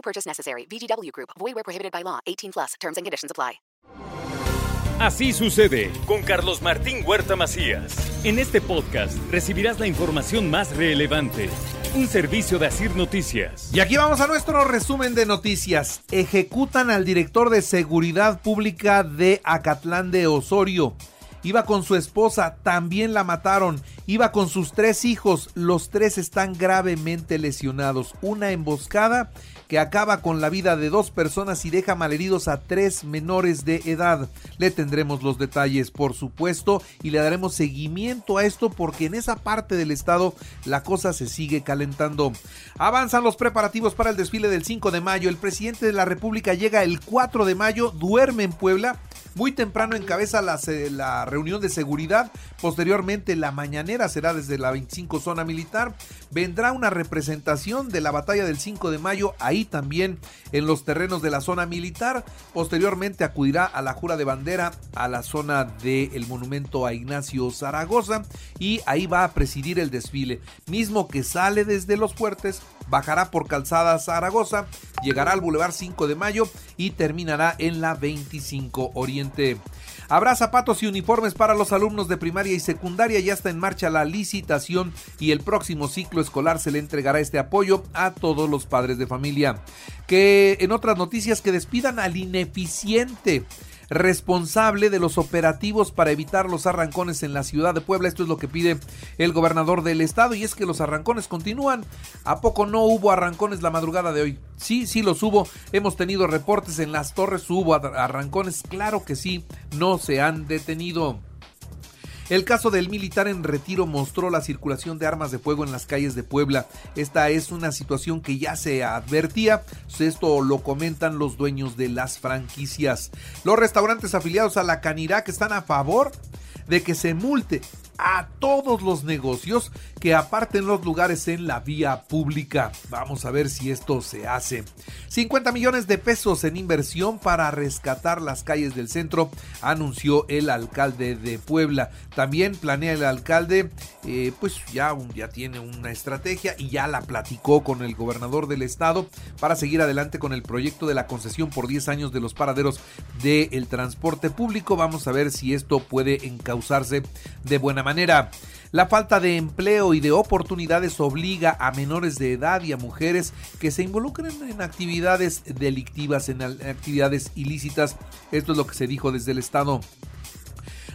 No purchase necessary. VGW Group. Void where prohibited by law. 18 plus. Terms and conditions apply. Así sucede con Carlos Martín Huerta Macías. En este podcast recibirás la información más relevante. Un servicio de Asir Noticias. Y aquí vamos a nuestro resumen de noticias. Ejecutan al director de Seguridad Pública de Acatlán de Osorio. Iba con su esposa, también la mataron. Iba con sus tres hijos, los tres están gravemente lesionados. Una emboscada que acaba con la vida de dos personas y deja malheridos a tres menores de edad. Le tendremos los detalles, por supuesto, y le daremos seguimiento a esto porque en esa parte del estado la cosa se sigue calentando. Avanzan los preparativos para el desfile del 5 de mayo. El presidente de la República llega el 4 de mayo, duerme en Puebla. Muy temprano encabeza la, la reunión de seguridad. Posteriormente, la mañanera será desde la 25 zona militar. Vendrá una representación de la batalla del 5 de mayo ahí también en los terrenos de la zona militar. Posteriormente acudirá a la jura de bandera a la zona del monumento a Ignacio Zaragoza y ahí va a presidir el desfile, mismo que sale desde los fuertes, bajará por calzada Zaragoza, llegará al Boulevard 5 de Mayo y terminará en la 25 Oriente. Habrá zapatos y uniformes para los alumnos de primaria y secundaria. Ya está en marcha la licitación y el próximo ciclo escolar se le entregará este apoyo a todos los padres de familia. Que en otras noticias que despidan al ineficiente responsable de los operativos para evitar los arrancones en la ciudad de Puebla. Esto es lo que pide el gobernador del estado y es que los arrancones continúan. ¿A poco no hubo arrancones la madrugada de hoy? Sí, sí los hubo. Hemos tenido reportes en las torres, hubo arrancones. Claro que sí, no se han detenido. El caso del militar en retiro mostró la circulación de armas de fuego en las calles de Puebla. Esta es una situación que ya se advertía. Esto lo comentan los dueños de las franquicias. Los restaurantes afiliados a la Canirac están a favor de que se multe a todos los negocios que aparten los lugares en la vía pública. Vamos a ver si esto se hace. 50 millones de pesos en inversión para rescatar las calles del centro, anunció el alcalde de Puebla. También planea el alcalde, eh, pues ya, ya tiene una estrategia y ya la platicó con el gobernador del estado para seguir adelante con el proyecto de la concesión por 10 años de los paraderos del transporte público. Vamos a ver si esto puede encauzarse de buena manera. La falta de empleo y de oportunidades obliga a menores de edad y a mujeres que se involucren en actividades delictivas, en actividades ilícitas. Esto es lo que se dijo desde el Estado.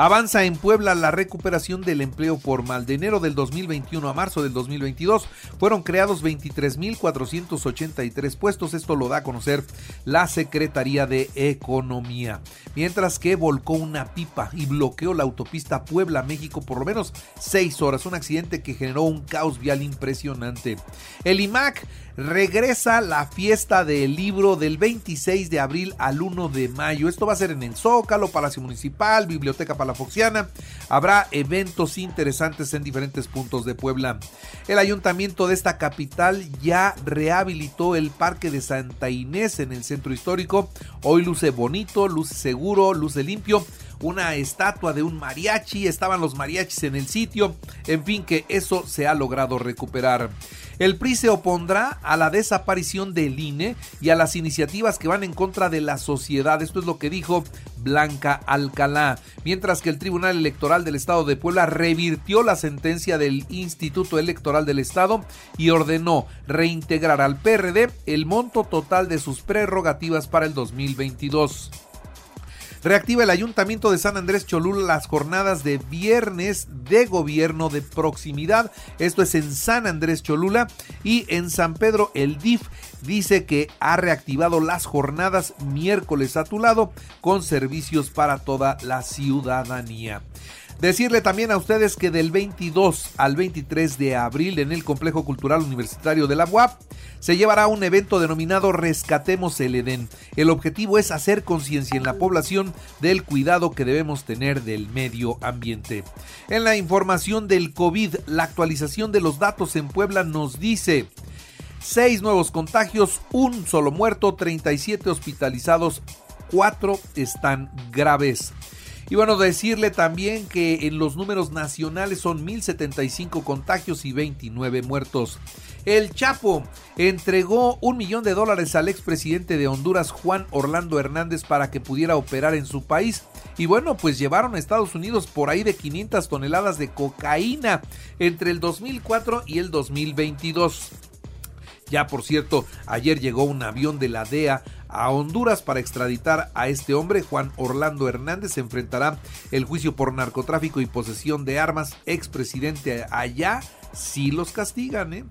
Avanza en Puebla la recuperación del empleo formal. De enero del 2021 a marzo del 2022 fueron creados 23.483 puestos. Esto lo da a conocer la Secretaría de Economía. Mientras que volcó una pipa y bloqueó la autopista Puebla-México por lo menos seis horas. Un accidente que generó un caos vial impresionante. El IMAC regresa la fiesta del libro del 26 de abril al 1 de mayo. Esto va a ser en el Zócalo, Palacio Municipal, Biblioteca Palafoxiana. Habrá eventos interesantes en diferentes puntos de Puebla. El ayuntamiento de esta capital ya rehabilitó el Parque de Santa Inés en el centro histórico. Hoy luce bonito, luce seguro, luce limpio una estatua de un mariachi, estaban los mariachis en el sitio, en fin que eso se ha logrado recuperar. El PRI se opondrá a la desaparición del INE y a las iniciativas que van en contra de la sociedad. Esto es lo que dijo Blanca Alcalá. Mientras que el Tribunal Electoral del Estado de Puebla revirtió la sentencia del Instituto Electoral del Estado y ordenó reintegrar al PRD el monto total de sus prerrogativas para el 2022. Reactiva el Ayuntamiento de San Andrés Cholula las jornadas de viernes de gobierno de proximidad. Esto es en San Andrés Cholula y en San Pedro el DIF dice que ha reactivado las jornadas miércoles a tu lado con servicios para toda la ciudadanía. Decirle también a ustedes que del 22 al 23 de abril en el Complejo Cultural Universitario de la UAP se llevará un evento denominado Rescatemos el Edén. El objetivo es hacer conciencia en la población del cuidado que debemos tener del medio ambiente. En la información del COVID, la actualización de los datos en Puebla nos dice... Seis nuevos contagios, un solo muerto, 37 hospitalizados, cuatro están graves. Y bueno, decirle también que en los números nacionales son 1075 contagios y 29 muertos. El Chapo entregó un millón de dólares al expresidente de Honduras, Juan Orlando Hernández, para que pudiera operar en su país. Y bueno, pues llevaron a Estados Unidos por ahí de 500 toneladas de cocaína entre el 2004 y el 2022. Ya por cierto, ayer llegó un avión de la DEA a Honduras para extraditar a este hombre. Juan Orlando Hernández enfrentará el juicio por narcotráfico y posesión de armas. Expresidente allá si los castigan, ¿eh?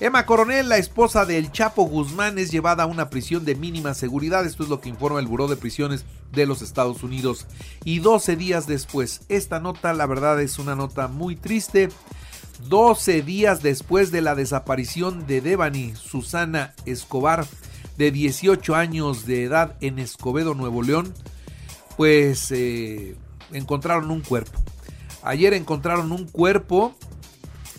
Emma Coronel, la esposa del Chapo Guzmán, es llevada a una prisión de mínima seguridad. Esto es lo que informa el Buró de Prisiones de los Estados Unidos. Y 12 días después, esta nota, la verdad, es una nota muy triste. 12 días después de la desaparición de Devani Susana Escobar, de 18 años de edad en Escobedo, Nuevo León, pues eh, encontraron un cuerpo. Ayer encontraron un cuerpo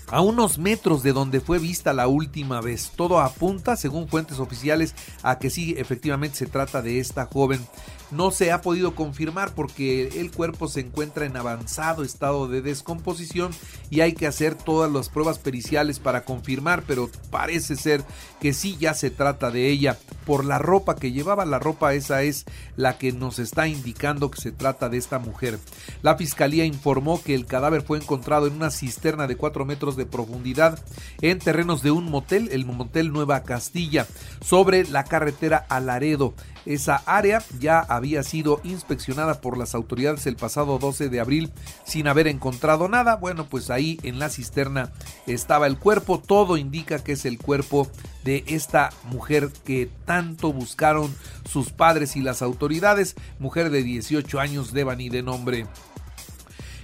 a unos metros de donde fue vista la última vez. Todo apunta, según fuentes oficiales, a que sí, efectivamente se trata de esta joven no se ha podido confirmar porque el cuerpo se encuentra en avanzado estado de descomposición y hay que hacer todas las pruebas periciales para confirmar, pero parece ser que sí ya se trata de ella por la ropa que llevaba. La ropa esa es la que nos está indicando que se trata de esta mujer. La fiscalía informó que el cadáver fue encontrado en una cisterna de 4 metros de profundidad en terrenos de un motel, el motel Nueva Castilla, sobre la carretera a Laredo. Esa área ya había sido inspeccionada por las autoridades el pasado 12 de abril sin haber encontrado nada. Bueno, pues ahí en la cisterna estaba el cuerpo. Todo indica que es el cuerpo de esta mujer que tanto buscaron sus padres y las autoridades. Mujer de 18 años, Devani de nombre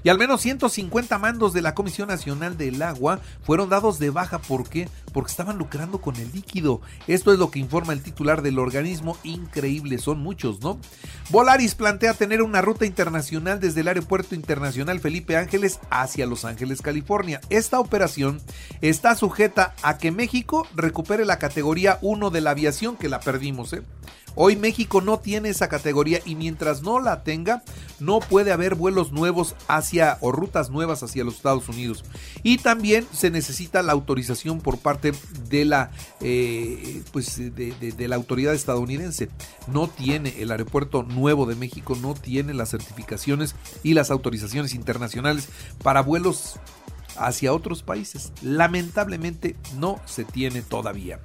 y al menos 150 mandos de la Comisión Nacional del Agua fueron dados de baja. ¿Por qué? Porque estaban lucrando con el líquido. Esto es lo que informa el titular del organismo. Increíble, son muchos, ¿no? Volaris plantea tener una ruta internacional desde el Aeropuerto Internacional Felipe Ángeles hacia Los Ángeles, California. Esta operación está sujeta a que México recupere la categoría 1 de la aviación que la perdimos, ¿eh? Hoy México no tiene esa categoría y mientras no la tenga, no puede haber vuelos nuevos hacia o rutas nuevas hacia los Estados Unidos. Y también se necesita la autorización por parte de la, eh, pues de, la autoridad estadounidense. No tiene el aeropuerto nuevo de México, no tiene las certificaciones y las autorizaciones internacionales para vuelos hacia otros países. Lamentablemente no se tiene todavía.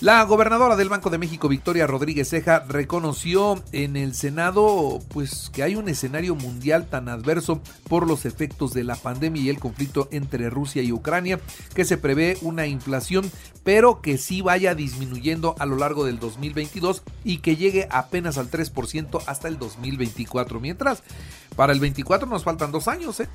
La gobernadora del Banco de México, Victoria Rodríguez Ceja, reconoció en el Senado pues que hay un escenario mundial tan adverso por los efectos de la pandemia y el conflicto entre Rusia y Ucrania, que se prevé una inflación, pero que sí vaya disminuyendo a lo largo del 2022 y que llegue apenas al 3% hasta el 2024. Mientras, para el 24 nos faltan dos años, ¿eh?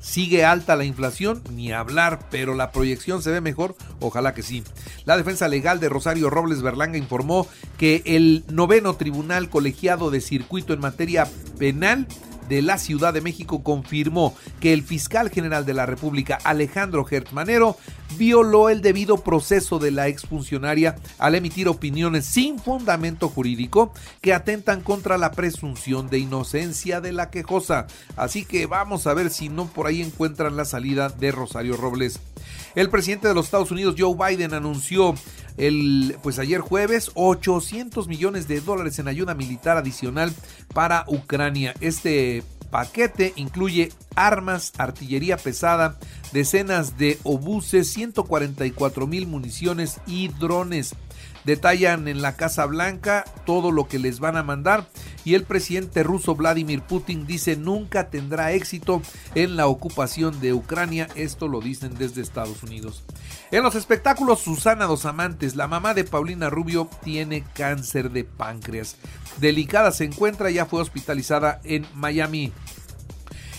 Sigue alta la inflación, ni hablar, pero la proyección se ve mejor, ojalá que sí. La defensa legal de Rosario Robles Berlanga informó que el noveno tribunal colegiado de circuito en materia penal de la Ciudad de México confirmó que el fiscal general de la República, Alejandro Gertmanero, violó el debido proceso de la exfuncionaria al emitir opiniones sin fundamento jurídico que atentan contra la presunción de inocencia de la quejosa. Así que vamos a ver si no por ahí encuentran la salida de Rosario Robles. El presidente de los Estados Unidos, Joe Biden, anunció el, pues ayer jueves 800 millones de dólares en ayuda militar adicional para Ucrania. Este paquete incluye armas, artillería pesada, decenas de obuses, 144 mil municiones y drones. Detallan en la Casa Blanca todo lo que les van a mandar y el presidente ruso Vladimir Putin dice nunca tendrá éxito en la ocupación de Ucrania. Esto lo dicen desde Estados Unidos. En los espectáculos, Susana Dos Amantes, la mamá de Paulina Rubio, tiene cáncer de páncreas. Delicada se encuentra, ya fue hospitalizada en Miami.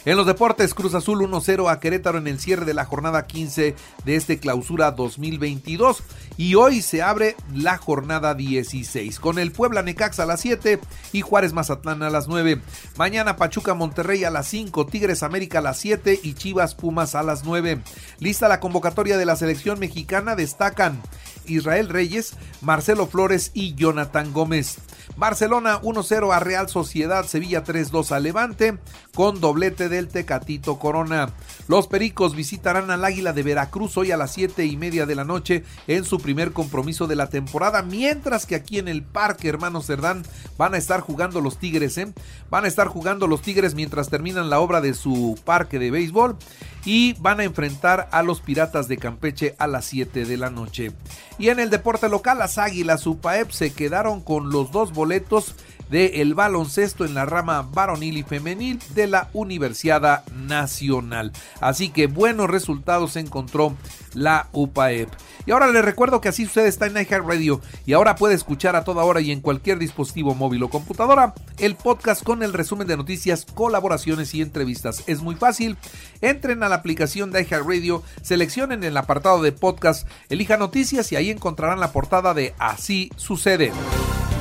En los deportes, Cruz Azul 1-0 a Querétaro en el cierre de la jornada 15 de este clausura 2022. Y hoy se abre la jornada 16 con el Puebla Necaxa a las 7 y Juárez Mazatlán a las 9. Mañana Pachuca Monterrey a las 5, Tigres América a las 7 y Chivas Pumas a las 9. Lista la convocatoria de la selección mexicana, destacan Israel Reyes, Marcelo Flores y Jonathan Gómez. Barcelona 1-0 a Real Sociedad, Sevilla 3-2 a Levante, con doblete del Tecatito Corona. Los Pericos visitarán al Águila de Veracruz hoy a las 7 y media de la noche en su primer compromiso de la temporada, mientras que aquí en el Parque Hermano Cerdán van a estar jugando los Tigres, ¿eh? Van a estar jugando los Tigres mientras terminan la obra de su parque de béisbol y van a enfrentar a los Piratas de Campeche a las 7 de la noche. Y en el deporte local, las Águilas UPAEP se quedaron con los dos boletos de el baloncesto en la rama varonil y femenil de la Universidad Nacional. Así que buenos resultados encontró la UPAEP. Y ahora les recuerdo que así sucede está en Radio y ahora puede escuchar a toda hora y en cualquier dispositivo móvil o computadora el podcast con el resumen de noticias, colaboraciones y entrevistas. Es muy fácil. Entren a la aplicación de Radio, seleccionen el apartado de podcast, elijan noticias y ahí encontrarán la portada de Así sucede.